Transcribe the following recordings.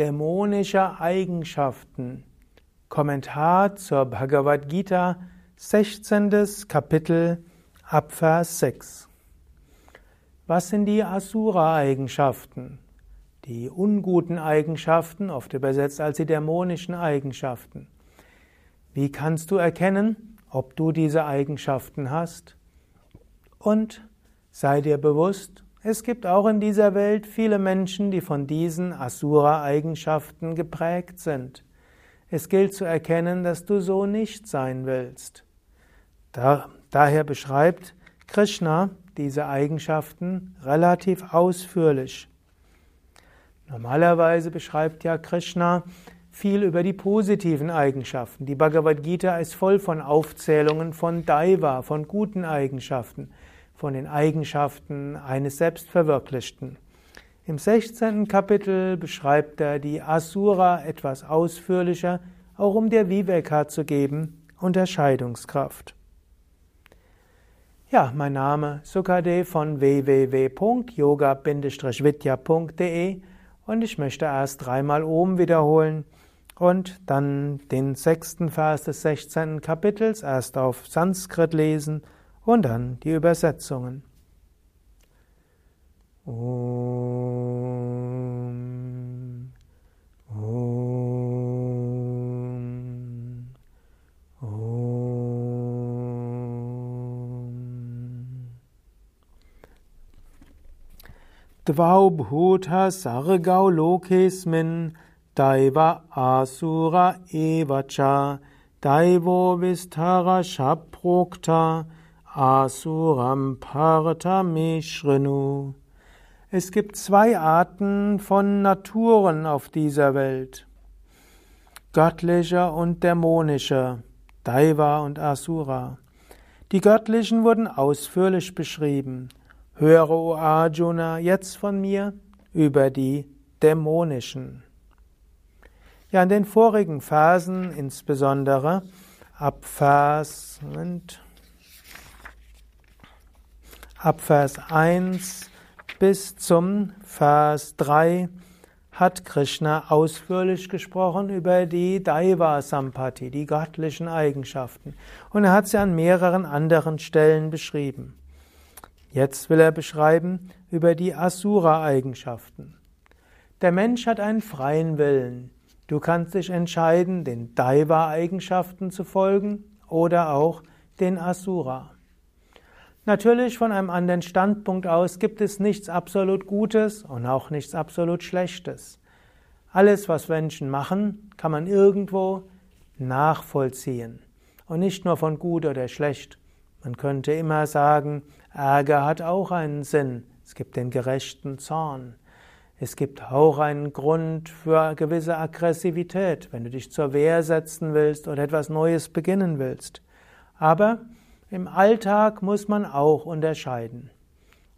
dämonischer Eigenschaften. Kommentar zur Bhagavad Gita, 16. Kapitel, Abvers 6. Was sind die Asura-Eigenschaften? Die unguten Eigenschaften, oft übersetzt als die dämonischen Eigenschaften. Wie kannst du erkennen, ob du diese Eigenschaften hast? Und sei dir bewusst, es gibt auch in dieser Welt viele Menschen, die von diesen Asura-Eigenschaften geprägt sind. Es gilt zu erkennen, dass du so nicht sein willst. Da, daher beschreibt Krishna diese Eigenschaften relativ ausführlich. Normalerweise beschreibt ja Krishna viel über die positiven Eigenschaften. Die Bhagavad Gita ist voll von Aufzählungen von Daiva, von guten Eigenschaften von den Eigenschaften eines Selbstverwirklichten. Im 16. Kapitel beschreibt er die Asura etwas ausführlicher, auch um der Viveka zu geben, Unterscheidungskraft. Ja, mein Name Sukade von www.yoga-vidya.de und ich möchte erst dreimal oben wiederholen und dann den sechsten Vers des 16. Kapitels erst auf Sanskrit lesen und dann die Übersetzungen. Om, Om, Om. Dvaubhuta sargau lokesmin Daiva asura evacha Daivo vistara shaprokta Asuram Partameshrinu. Es gibt zwei Arten von Naturen auf dieser Welt. Göttliche und dämonische, Daiva und Asura. Die göttlichen wurden ausführlich beschrieben. Höre, O Arjuna, jetzt von mir über die dämonischen. Ja, in den vorigen Phasen, insbesondere ab Vers, Moment, Ab Vers 1 bis zum Vers 3 hat Krishna ausführlich gesprochen über die Daiva Sampati, die göttlichen Eigenschaften. Und er hat sie an mehreren anderen Stellen beschrieben. Jetzt will er beschreiben über die Asura-Eigenschaften. Der Mensch hat einen freien Willen. Du kannst dich entscheiden, den Daiva-Eigenschaften zu folgen oder auch den Asura. Natürlich von einem anderen Standpunkt aus gibt es nichts absolut Gutes und auch nichts absolut Schlechtes. Alles, was Menschen machen, kann man irgendwo nachvollziehen. Und nicht nur von gut oder schlecht. Man könnte immer sagen, Ärger hat auch einen Sinn. Es gibt den gerechten Zorn. Es gibt auch einen Grund für gewisse Aggressivität, wenn du dich zur Wehr setzen willst oder etwas Neues beginnen willst. Aber im Alltag muss man auch unterscheiden.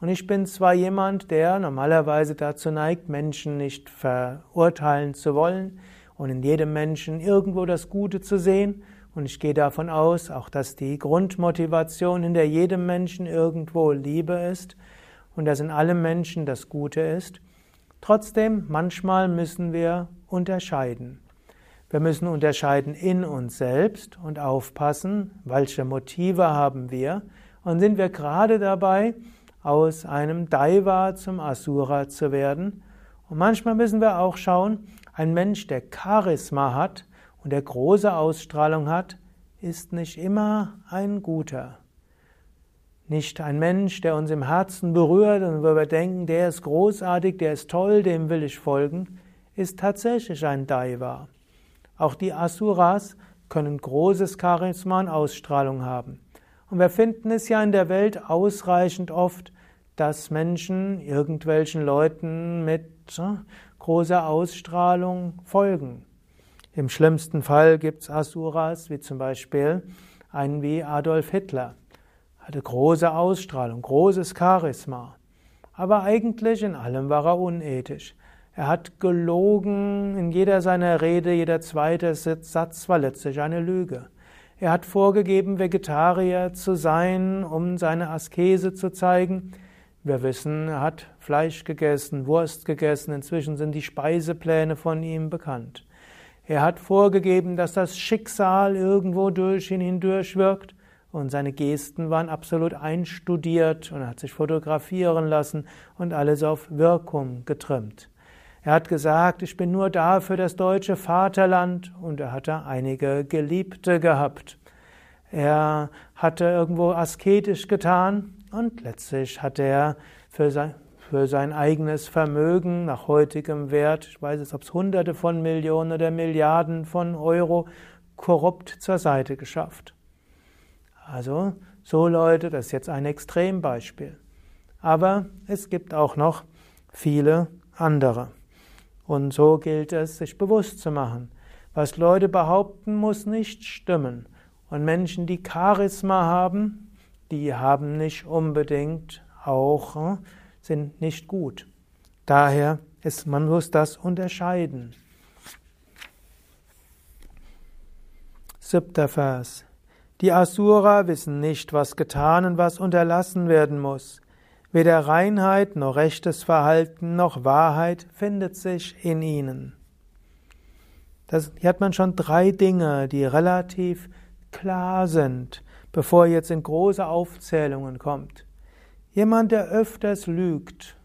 Und ich bin zwar jemand, der normalerweise dazu neigt, Menschen nicht verurteilen zu wollen und in jedem Menschen irgendwo das Gute zu sehen. Und ich gehe davon aus, auch dass die Grundmotivation hinter jedem Menschen irgendwo Liebe ist und dass in allem Menschen das Gute ist. Trotzdem, manchmal müssen wir unterscheiden. Wir müssen unterscheiden in uns selbst und aufpassen, welche Motive haben wir und sind wir gerade dabei, aus einem Daiva zum Asura zu werden. Und manchmal müssen wir auch schauen, ein Mensch, der Charisma hat und der große Ausstrahlung hat, ist nicht immer ein guter. Nicht ein Mensch, der uns im Herzen berührt und wo wir denken, der ist großartig, der ist toll, dem will ich folgen, ist tatsächlich ein Daiva. Auch die Asuras können großes Charisma und Ausstrahlung haben. Und wir finden es ja in der Welt ausreichend oft, dass Menschen irgendwelchen Leuten mit äh, großer Ausstrahlung folgen. Im schlimmsten Fall gibt es Asuras, wie zum Beispiel einen wie Adolf Hitler. Hatte große Ausstrahlung, großes Charisma. Aber eigentlich in allem war er unethisch. Er hat gelogen in jeder seiner Rede, jeder zweite Satz war letztlich eine Lüge. Er hat vorgegeben, Vegetarier zu sein, um seine Askese zu zeigen. Wir wissen, er hat Fleisch gegessen, Wurst gegessen, inzwischen sind die Speisepläne von ihm bekannt. Er hat vorgegeben, dass das Schicksal irgendwo durch ihn hindurch wirkt und seine Gesten waren absolut einstudiert und er hat sich fotografieren lassen und alles auf Wirkung getrimmt. Er hat gesagt, ich bin nur da für das deutsche Vaterland und er hatte einige Geliebte gehabt. Er hatte irgendwo asketisch getan und letztlich hat er für sein, für sein eigenes Vermögen nach heutigem Wert, ich weiß nicht, ob es Hunderte von Millionen oder Milliarden von Euro, korrupt zur Seite geschafft. Also so Leute, das ist jetzt ein Extrembeispiel. Aber es gibt auch noch viele andere. Und so gilt es, sich bewusst zu machen. Was Leute behaupten, muss nicht stimmen. Und Menschen, die Charisma haben, die haben nicht unbedingt auch, hm, sind nicht gut. Daher ist, man muss das unterscheiden. Siebter Vers. Die Asura wissen nicht, was getan und was unterlassen werden muss. Weder Reinheit noch rechtes Verhalten noch Wahrheit findet sich in ihnen. Das, hier hat man schon drei Dinge, die relativ klar sind, bevor jetzt in große Aufzählungen kommt. Jemand, der öfters lügt,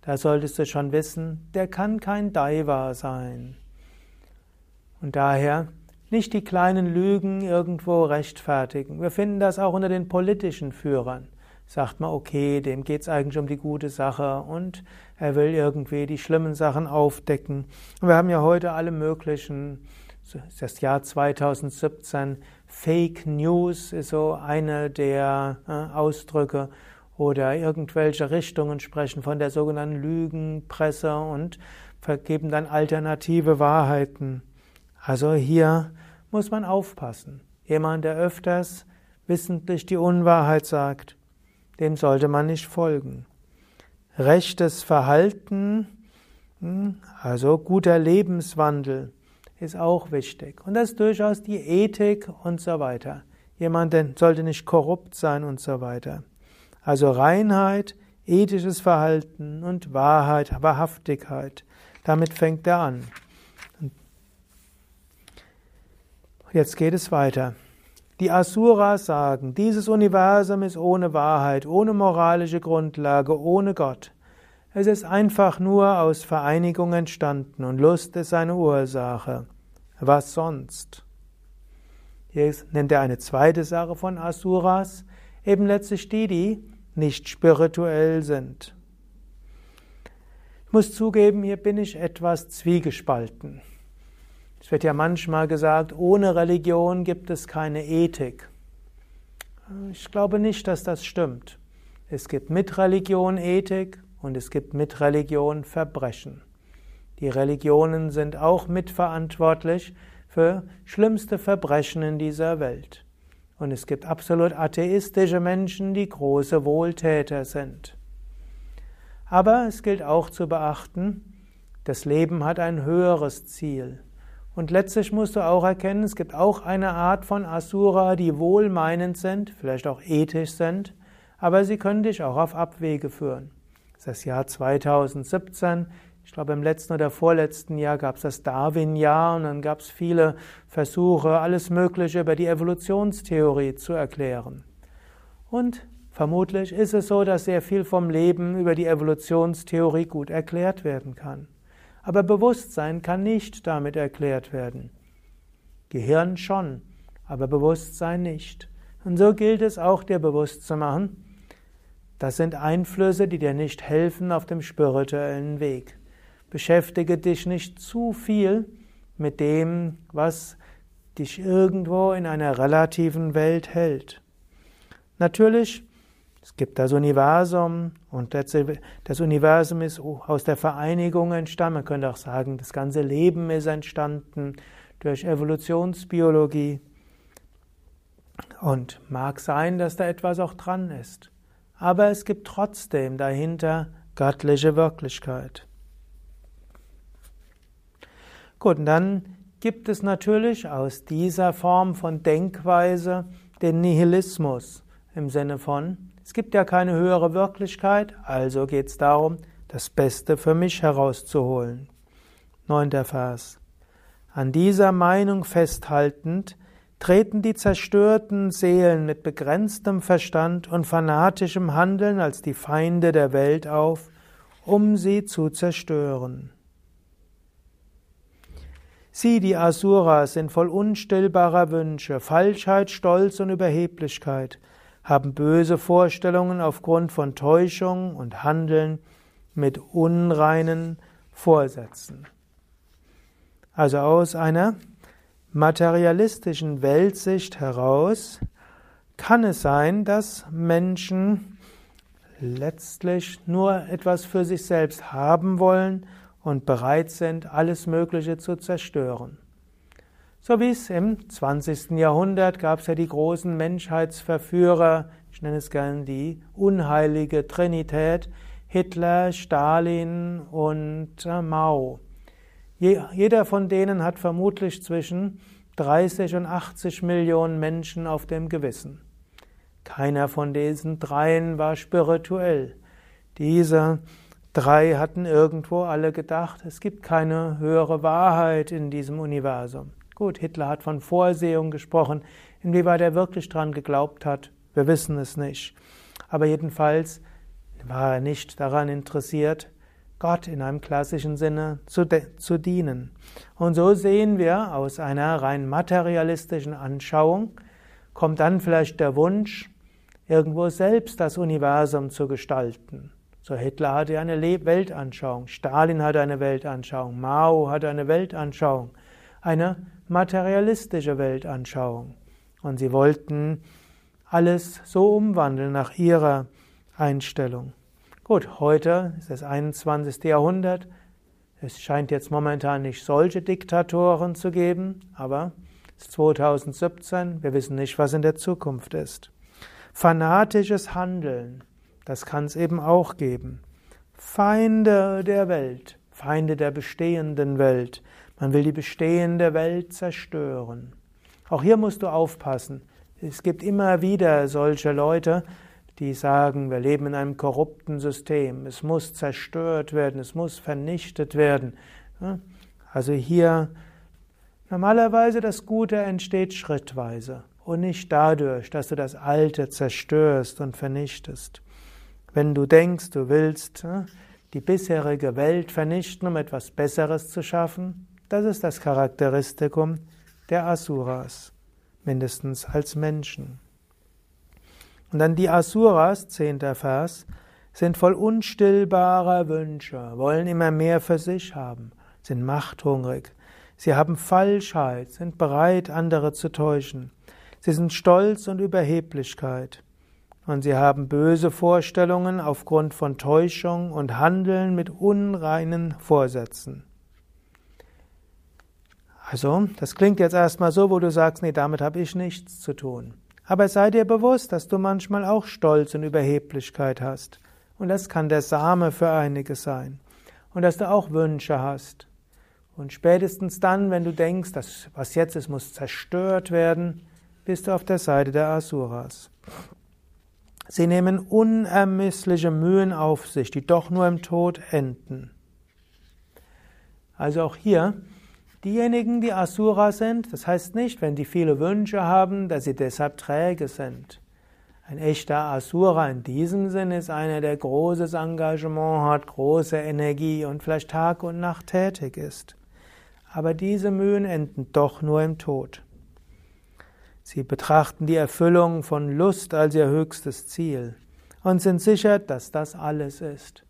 da solltest du schon wissen, der kann kein Daiva sein. Und daher nicht die kleinen Lügen irgendwo rechtfertigen. Wir finden das auch unter den politischen Führern. Sagt man, okay, dem geht's eigentlich um die gute Sache und er will irgendwie die schlimmen Sachen aufdecken. Und wir haben ja heute alle möglichen, das Jahr 2017, Fake News ist so eine der äh, Ausdrücke oder irgendwelche Richtungen sprechen von der sogenannten Lügenpresse und vergeben dann alternative Wahrheiten. Also hier muss man aufpassen. Jemand, der öfters wissentlich die Unwahrheit sagt, dem sollte man nicht folgen. Rechtes Verhalten, hm, also guter Lebenswandel, ist auch wichtig. Und das ist durchaus die Ethik und so weiter. Jemand sollte nicht korrupt sein und so weiter. Also Reinheit, ethisches Verhalten und Wahrheit, Wahrhaftigkeit. Damit fängt er an. Jetzt geht es weiter. Die Asuras sagen, dieses Universum ist ohne Wahrheit, ohne moralische Grundlage, ohne Gott. Es ist einfach nur aus Vereinigung entstanden und Lust ist seine Ursache. Was sonst? Hier nennt er eine zweite Sache von Asuras, eben letztlich die, die nicht spirituell sind. Ich muss zugeben, hier bin ich etwas zwiegespalten. Es wird ja manchmal gesagt, ohne Religion gibt es keine Ethik. Ich glaube nicht, dass das stimmt. Es gibt mit Religion Ethik und es gibt mit Religion Verbrechen. Die Religionen sind auch mitverantwortlich für schlimmste Verbrechen in dieser Welt. Und es gibt absolut atheistische Menschen, die große Wohltäter sind. Aber es gilt auch zu beachten, das Leben hat ein höheres Ziel. Und letztlich musst du auch erkennen, es gibt auch eine Art von Asura, die wohlmeinend sind, vielleicht auch ethisch sind, aber sie können dich auch auf Abwege führen. Das Jahr 2017. Ich glaube, im letzten oder vorletzten Jahr gab es das Darwin-Jahr und dann gab es viele Versuche, alles Mögliche über die Evolutionstheorie zu erklären. Und vermutlich ist es so, dass sehr viel vom Leben über die Evolutionstheorie gut erklärt werden kann. Aber Bewusstsein kann nicht damit erklärt werden. Gehirn schon, aber Bewusstsein nicht. Und so gilt es auch dir bewusst zu machen, das sind Einflüsse, die dir nicht helfen auf dem spirituellen Weg. Beschäftige dich nicht zu viel mit dem, was dich irgendwo in einer relativen Welt hält. Natürlich es gibt das Universum und das Universum ist aus der Vereinigung entstanden. Man könnte auch sagen, das ganze Leben ist entstanden durch Evolutionsbiologie. Und mag sein, dass da etwas auch dran ist. Aber es gibt trotzdem dahinter göttliche Wirklichkeit. Gut, und dann gibt es natürlich aus dieser Form von Denkweise den Nihilismus im Sinne von, es gibt ja keine höhere Wirklichkeit, also geht es darum, das Beste für mich herauszuholen. Neunter Vers. An dieser Meinung festhaltend, treten die zerstörten Seelen mit begrenztem Verstand und fanatischem Handeln als die Feinde der Welt auf, um sie zu zerstören. Sie, die Asuras, sind voll unstillbarer Wünsche, Falschheit, Stolz und Überheblichkeit, haben böse Vorstellungen aufgrund von Täuschung und handeln mit unreinen Vorsätzen. Also aus einer materialistischen Weltsicht heraus kann es sein, dass Menschen letztlich nur etwas für sich selbst haben wollen und bereit sind, alles Mögliche zu zerstören. So wie es im 20. Jahrhundert gab es ja die großen Menschheitsverführer, ich nenne es gern die unheilige Trinität, Hitler, Stalin und äh, Mao. Jeder von denen hat vermutlich zwischen 30 und 80 Millionen Menschen auf dem Gewissen. Keiner von diesen dreien war spirituell. Diese Drei hatten irgendwo alle gedacht, es gibt keine höhere Wahrheit in diesem Universum. Gut, Hitler hat von Vorsehung gesprochen. Inwieweit er wirklich dran geglaubt hat, wir wissen es nicht. Aber jedenfalls war er nicht daran interessiert, Gott in einem klassischen Sinne zu, zu dienen. Und so sehen wir aus einer rein materialistischen Anschauung, kommt dann vielleicht der Wunsch, irgendwo selbst das Universum zu gestalten. So Hitler hatte eine Weltanschauung, Stalin hatte eine Weltanschauung, Mao hatte eine Weltanschauung, eine materialistische Weltanschauung. Und sie wollten alles so umwandeln nach ihrer Einstellung. Gut, heute ist das 21. Jahrhundert. Es scheint jetzt momentan nicht solche Diktatoren zu geben, aber es ist 2017, wir wissen nicht, was in der Zukunft ist. Fanatisches Handeln. Das kann es eben auch geben. Feinde der Welt, Feinde der bestehenden Welt. Man will die bestehende Welt zerstören. Auch hier musst du aufpassen. Es gibt immer wieder solche Leute, die sagen, wir leben in einem korrupten System, es muss zerstört werden, es muss vernichtet werden. Also hier normalerweise das Gute entsteht schrittweise und nicht dadurch, dass du das Alte zerstörst und vernichtest. Wenn du denkst, du willst die bisherige Welt vernichten, um etwas Besseres zu schaffen, das ist das Charakteristikum der Asuras, mindestens als Menschen. Und dann die Asuras, zehnter Vers, sind voll unstillbarer Wünsche, wollen immer mehr für sich haben, sind machthungrig. Sie haben Falschheit, sind bereit, andere zu täuschen. Sie sind Stolz und Überheblichkeit und sie haben böse Vorstellungen aufgrund von Täuschung und handeln mit unreinen Vorsätzen. Also, das klingt jetzt erstmal so, wo du sagst, nee, damit habe ich nichts zu tun. Aber sei dir bewusst, dass du manchmal auch Stolz und Überheblichkeit hast. Und das kann der Same für einige sein. Und dass du auch Wünsche hast. Und spätestens dann, wenn du denkst, dass was jetzt ist, muss zerstört werden, bist du auf der Seite der Asuras. Sie nehmen unermessliche Mühen auf sich, die doch nur im Tod enden. Also auch hier, diejenigen, die Asura sind, das heißt nicht, wenn die viele Wünsche haben, dass sie deshalb träge sind. Ein echter Asura in diesem Sinn ist einer, der großes Engagement hat, große Energie und vielleicht Tag und Nacht tätig ist. Aber diese Mühen enden doch nur im Tod. Sie betrachten die Erfüllung von Lust als ihr höchstes Ziel und sind sicher, dass das alles ist.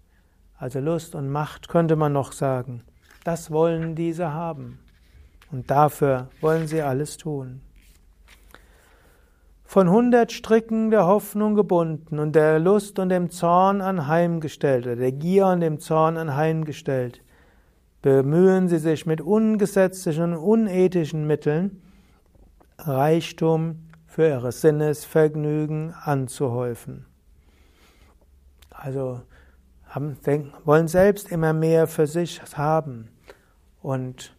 Also Lust und Macht könnte man noch sagen. Das wollen diese haben. Und dafür wollen sie alles tun. Von hundert Stricken der Hoffnung gebunden und der Lust und dem Zorn anheimgestellt oder der Gier und dem Zorn anheimgestellt, bemühen sie sich mit ungesetzlichen und unethischen Mitteln, Reichtum für ihre Sinnesvergnügen anzuhäufen. Also haben, wollen selbst immer mehr für sich haben und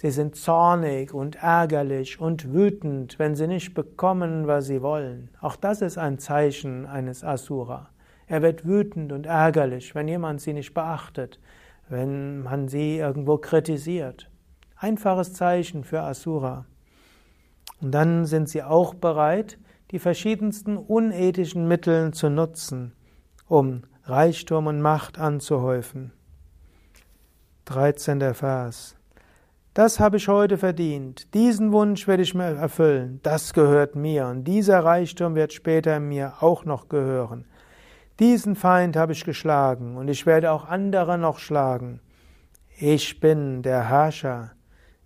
Sie sind zornig und ärgerlich und wütend, wenn sie nicht bekommen, was sie wollen. Auch das ist ein Zeichen eines Asura. Er wird wütend und ärgerlich, wenn jemand sie nicht beachtet, wenn man sie irgendwo kritisiert. Einfaches Zeichen für Asura. Und dann sind sie auch bereit, die verschiedensten unethischen Mittel zu nutzen, um Reichtum und Macht anzuhäufen. 13. Vers. Das habe ich heute verdient, diesen Wunsch werde ich mir erfüllen, das gehört mir und dieser Reichtum wird später mir auch noch gehören. Diesen Feind habe ich geschlagen und ich werde auch andere noch schlagen. Ich bin der Herrscher.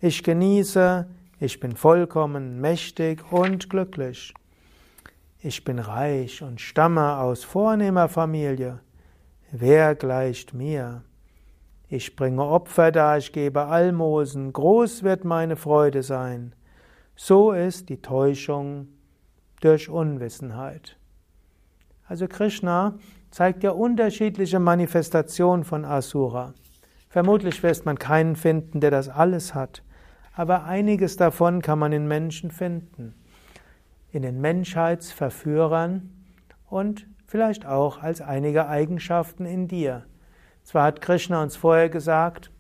Ich genieße, ich bin vollkommen, mächtig und glücklich. Ich bin reich und stamme aus vornehmer Familie. Wer gleicht mir? Ich bringe Opfer dar, ich gebe Almosen, groß wird meine Freude sein. So ist die Täuschung durch Unwissenheit. Also Krishna zeigt ja unterschiedliche Manifestationen von Asura. Vermutlich wirst man keinen finden, der das alles hat, aber einiges davon kann man in Menschen finden. In den Menschheitsverführern und vielleicht auch als einige Eigenschaften in dir. Zwar hat Krishna uns vorher gesagt,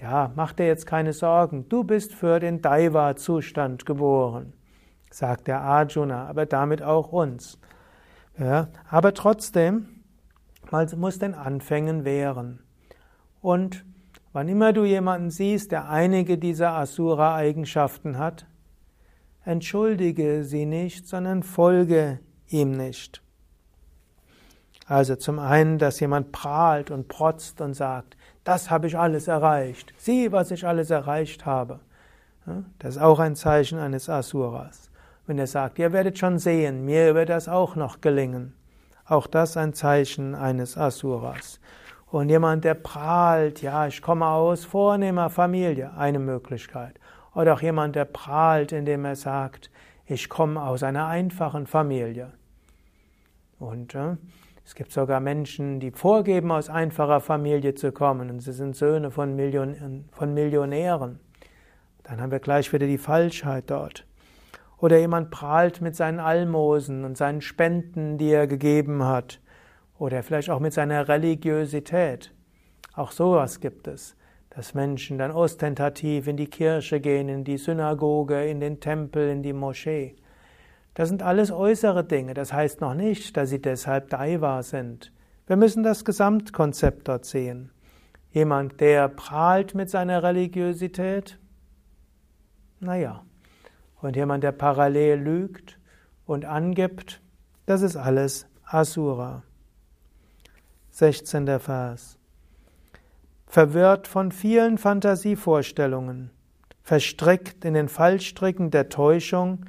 ja, mach dir jetzt keine Sorgen, du bist für den Daiva-Zustand geboren, sagt der Arjuna, aber damit auch uns. Ja, aber trotzdem, man muss den Anfängen wehren. Und wann immer du jemanden siehst, der einige dieser Asura-Eigenschaften hat, entschuldige sie nicht, sondern folge ihm nicht. Also zum einen, dass jemand prahlt und protzt und sagt, das habe ich alles erreicht, sieh, was ich alles erreicht habe. Das ist auch ein Zeichen eines Asuras. Wenn er sagt, ihr werdet schon sehen, mir wird das auch noch gelingen. Auch das ein Zeichen eines Asuras. Und jemand, der prahlt, ja, ich komme aus vornehmer Familie, eine Möglichkeit. Oder auch jemand, der prahlt, indem er sagt, ich komme aus einer einfachen Familie. Und äh, es gibt sogar Menschen, die vorgeben, aus einfacher Familie zu kommen und sie sind Söhne von, Million von Millionären. Dann haben wir gleich wieder die Falschheit dort. Oder jemand prahlt mit seinen Almosen und seinen Spenden, die er gegeben hat. Oder vielleicht auch mit seiner Religiosität. Auch sowas gibt es, dass Menschen dann ostentativ in die Kirche gehen, in die Synagoge, in den Tempel, in die Moschee. Das sind alles äußere Dinge. Das heißt noch nicht, dass sie deshalb Daiva sind. Wir müssen das Gesamtkonzept dort sehen. Jemand, der prahlt mit seiner Religiosität, naja. Und jemand, der parallel lügt und angibt, das ist alles Asura. 16. Vers. Verwirrt von vielen Fantasievorstellungen, verstrickt in den Fallstricken der Täuschung,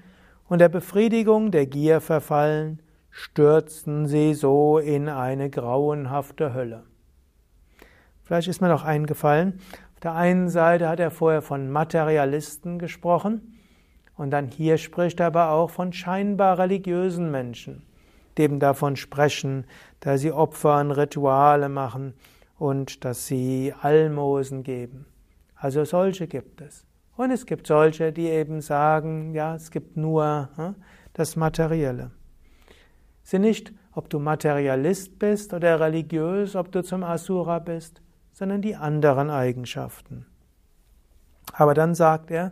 und der Befriedigung der Gier verfallen, stürzten sie so in eine grauenhafte Hölle. Vielleicht ist mir noch eingefallen, auf der einen Seite hat er vorher von Materialisten gesprochen und dann hier spricht er aber auch von scheinbar religiösen Menschen, eben davon sprechen, dass sie Opfer und Rituale machen und dass sie Almosen geben. Also solche gibt es. Und es gibt solche, die eben sagen, ja, es gibt nur hm, das Materielle. Sieh nicht, ob du Materialist bist oder religiös, ob du zum Asura bist, sondern die anderen Eigenschaften. Aber dann sagt er,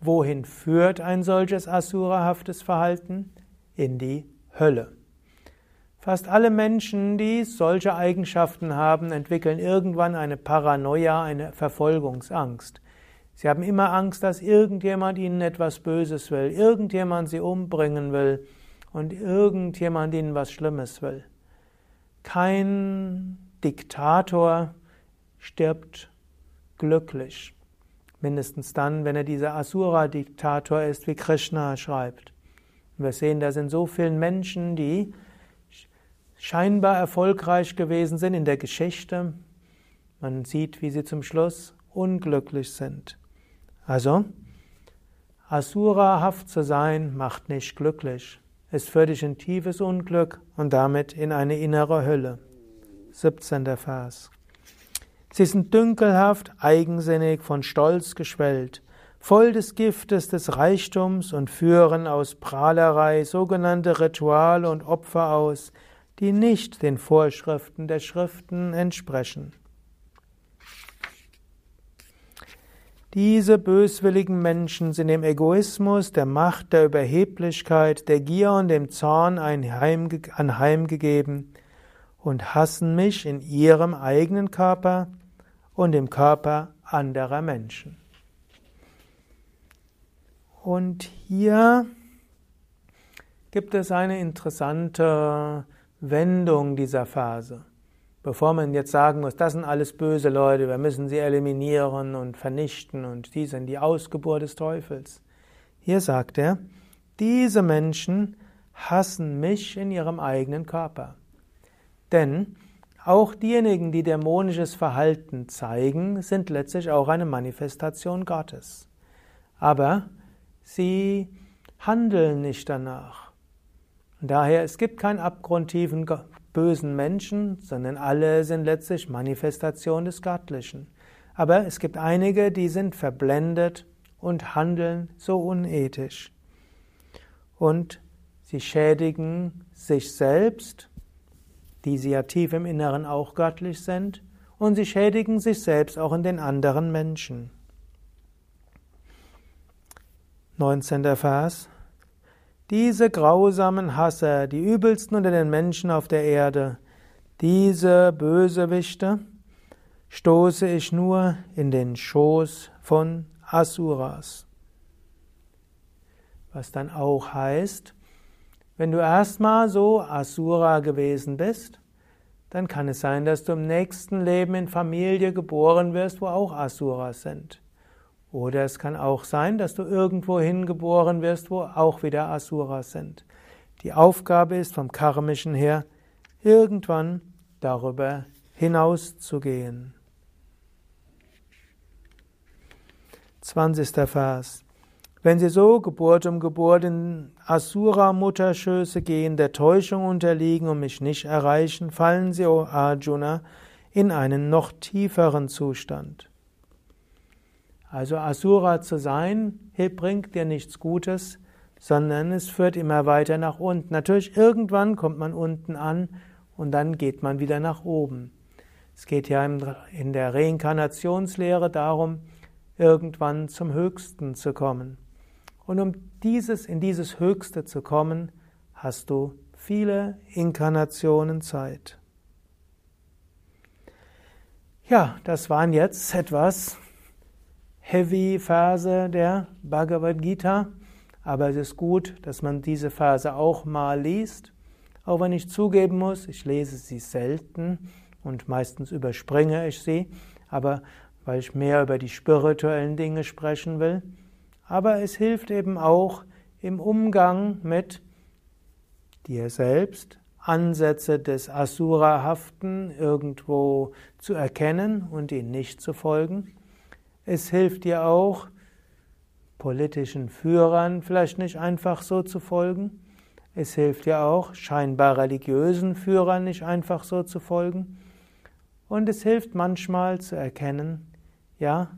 wohin führt ein solches asurahaftes Verhalten? In die Hölle. Fast alle Menschen, die solche Eigenschaften haben, entwickeln irgendwann eine Paranoia, eine Verfolgungsangst. Sie haben immer Angst, dass irgendjemand ihnen etwas Böses will, irgendjemand sie umbringen will und irgendjemand ihnen was Schlimmes will. Kein Diktator stirbt glücklich. Mindestens dann, wenn er dieser Asura-Diktator ist, wie Krishna schreibt. wir sehen das in so vielen Menschen, die scheinbar erfolgreich gewesen sind in der Geschichte. Man sieht, wie sie zum Schluss unglücklich sind. Also, Asurahaft zu sein macht nicht glücklich. Es führt dich in tiefes Unglück und damit in eine innere Hölle. 17. Vers. Sie sind dünkelhaft, eigensinnig, von Stolz geschwellt. voll des Giftes des Reichtums und führen aus Prahlerei sogenannte Rituale und Opfer aus, die nicht den Vorschriften der Schriften entsprechen. Diese böswilligen Menschen sind dem Egoismus, der Macht, der Überheblichkeit, der Gier und dem Zorn anheimgegeben und hassen mich in ihrem eigenen Körper und im Körper anderer Menschen. Und hier gibt es eine interessante Wendung dieser Phase. Bevor man jetzt sagen muss, das sind alles böse Leute, wir müssen sie eliminieren und vernichten und die sind die Ausgeburt des Teufels. Hier sagt er, diese Menschen hassen mich in ihrem eigenen Körper. Denn auch diejenigen, die dämonisches Verhalten zeigen, sind letztlich auch eine Manifestation Gottes. Aber sie handeln nicht danach. Daher, es gibt keinen abgrundtiefen bösen Menschen, sondern alle sind letztlich Manifestation des Göttlichen. Aber es gibt einige, die sind verblendet und handeln so unethisch. Und sie schädigen sich selbst, die sie ja tief im Inneren auch göttlich sind, und sie schädigen sich selbst auch in den anderen Menschen. 19. Vers diese grausamen Hasser, die übelsten unter den Menschen auf der Erde, diese Bösewichte, stoße ich nur in den Schoß von Asuras. Was dann auch heißt, wenn du erstmal so Asura gewesen bist, dann kann es sein, dass du im nächsten Leben in Familie geboren wirst, wo auch Asuras sind. Oder es kann auch sein, dass du irgendwo hingeboren wirst, wo auch wieder Asuras sind. Die Aufgabe ist vom karmischen her, irgendwann darüber hinauszugehen. 20. Vers. Wenn sie so Geburt um Geburt in Asura-Mutterschöße gehen, der Täuschung unterliegen und mich nicht erreichen, fallen sie, o Arjuna, in einen noch tieferen Zustand. Also Asura zu sein, bringt dir nichts Gutes, sondern es führt immer weiter nach unten. Natürlich, irgendwann kommt man unten an und dann geht man wieder nach oben. Es geht ja in der Reinkarnationslehre darum, irgendwann zum Höchsten zu kommen. Und um dieses, in dieses Höchste zu kommen, hast du viele Inkarnationen Zeit. Ja, das waren jetzt etwas heavy Verse der Bhagavad Gita, aber es ist gut, dass man diese Verse auch mal liest. Auch wenn ich zugeben muss, ich lese sie selten und meistens überspringe ich sie, aber weil ich mehr über die spirituellen Dinge sprechen will. Aber es hilft eben auch im Umgang mit dir selbst, Ansätze des Asura-haften irgendwo zu erkennen und ihnen nicht zu folgen. Es hilft dir auch, politischen Führern vielleicht nicht einfach so zu folgen. Es hilft dir auch, scheinbar religiösen Führern nicht einfach so zu folgen. Und es hilft manchmal zu erkennen, ja,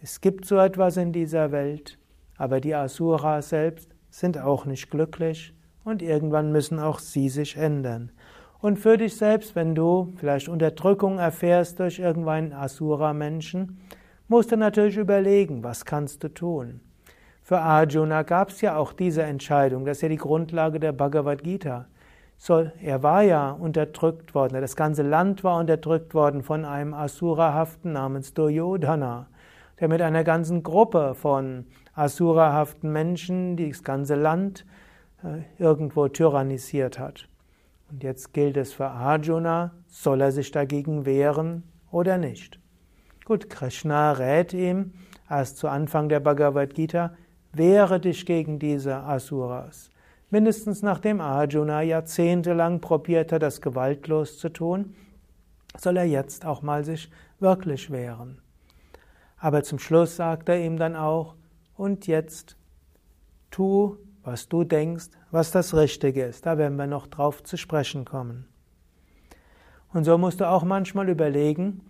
es gibt so etwas in dieser Welt, aber die Asura selbst sind auch nicht glücklich und irgendwann müssen auch sie sich ändern. Und für dich selbst, wenn du vielleicht Unterdrückung erfährst durch irgendeinen Asura-Menschen, musst du natürlich überlegen, was kannst du tun. Für Arjuna gab es ja auch diese Entscheidung, das ist ja die Grundlage der Bhagavad Gita. Er war ja unterdrückt worden, das ganze Land war unterdrückt worden von einem Asurahaften namens Duryodhana, der mit einer ganzen Gruppe von Asurahaften Menschen das ganze Land äh, irgendwo tyrannisiert hat. Und jetzt gilt es für Arjuna, soll er sich dagegen wehren oder nicht. Gut, Krishna rät ihm erst zu Anfang der Bhagavad Gita, wehre dich gegen diese Asuras. Mindestens nachdem Arjuna jahrzehntelang probiert hat, das gewaltlos zu tun, soll er jetzt auch mal sich wirklich wehren. Aber zum Schluss sagt er ihm dann auch, und jetzt tu, was du denkst, was das Richtige ist. Da werden wir noch drauf zu sprechen kommen. Und so musst du auch manchmal überlegen,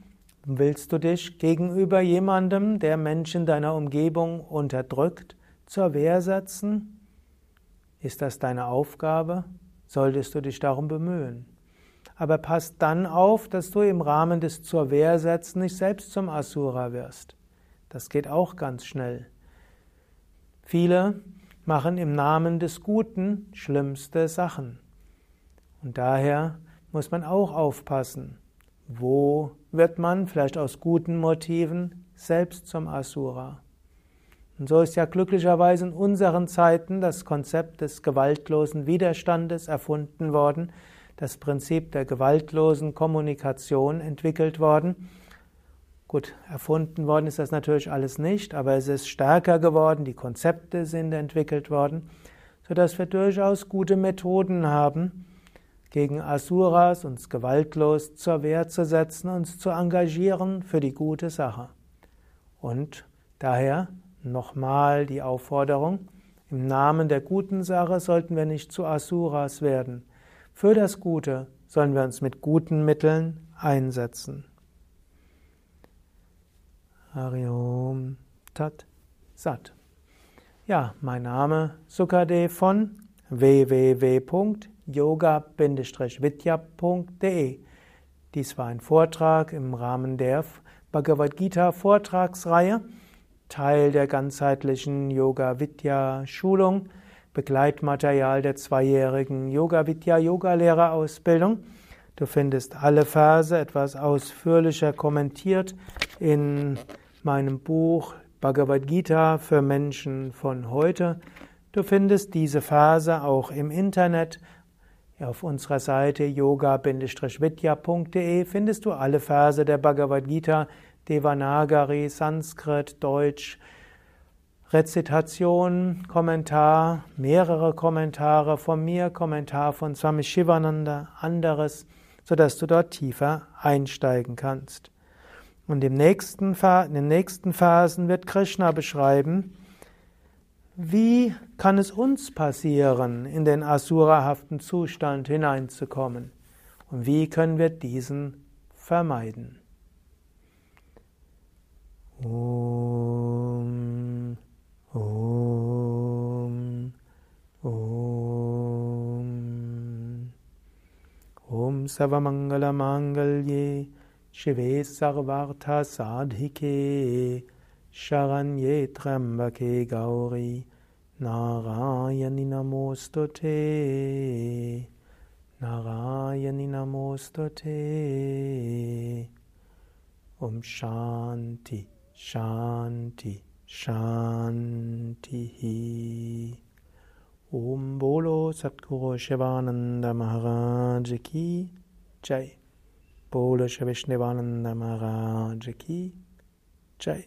Willst du dich gegenüber jemandem, der Menschen deiner Umgebung unterdrückt, zur Wehr setzen? Ist das deine Aufgabe? Solltest du dich darum bemühen? Aber pass dann auf, dass du im Rahmen des Zur Wehr setzen nicht selbst zum Asura wirst. Das geht auch ganz schnell. Viele machen im Namen des Guten schlimmste Sachen. Und daher muss man auch aufpassen. Wo wird man vielleicht aus guten Motiven selbst zum Asura? Und so ist ja glücklicherweise in unseren Zeiten das Konzept des gewaltlosen Widerstandes erfunden worden, das Prinzip der gewaltlosen Kommunikation entwickelt worden. Gut, erfunden worden ist das natürlich alles nicht, aber es ist stärker geworden, die Konzepte sind entwickelt worden, sodass wir durchaus gute Methoden haben, gegen Asuras uns gewaltlos zur Wehr zu setzen, uns zu engagieren für die gute Sache. Und daher nochmal die Aufforderung, im Namen der guten Sache sollten wir nicht zu Asuras werden. Für das Gute sollen wir uns mit guten Mitteln einsetzen. Hariom Tat Sat. Ja, mein Name Sukadev von www.yoga-vidya.de. Dies war ein Vortrag im Rahmen der Bhagavad Gita Vortragsreihe, Teil der ganzheitlichen Yoga Vidya Schulung Begleitmaterial der zweijährigen Yoga Vidya Yoga Lehrerausbildung. Du findest alle Verse etwas ausführlicher kommentiert in meinem Buch Bhagavad Gita für Menschen von heute. Du findest diese Verse auch im Internet. Auf unserer Seite yoga-vidya.de findest du alle Verse der Bhagavad Gita, Devanagari, Sanskrit, Deutsch, Rezitation, Kommentar, mehrere Kommentare von mir, Kommentar von Swami Shivananda, anderes, sodass du dort tiefer einsteigen kannst. Und im nächsten, in den nächsten Phasen wird Krishna beschreiben, wie kann es uns passieren, in den asurahaften Zustand hineinzukommen? Und wie können wir diesen vermeiden? Om Om Om Om Savamangala Mangalye Shive Sarvartha Sadhike Sharanye Trambake Gauri Narayani Namostute Narayani Namostute Om Shanti Shanti Shanti Om Bolo Satguru Shivananda Maharaj Ki Jai. Bolo Shri Vishnevananda Maharaj Ki Jai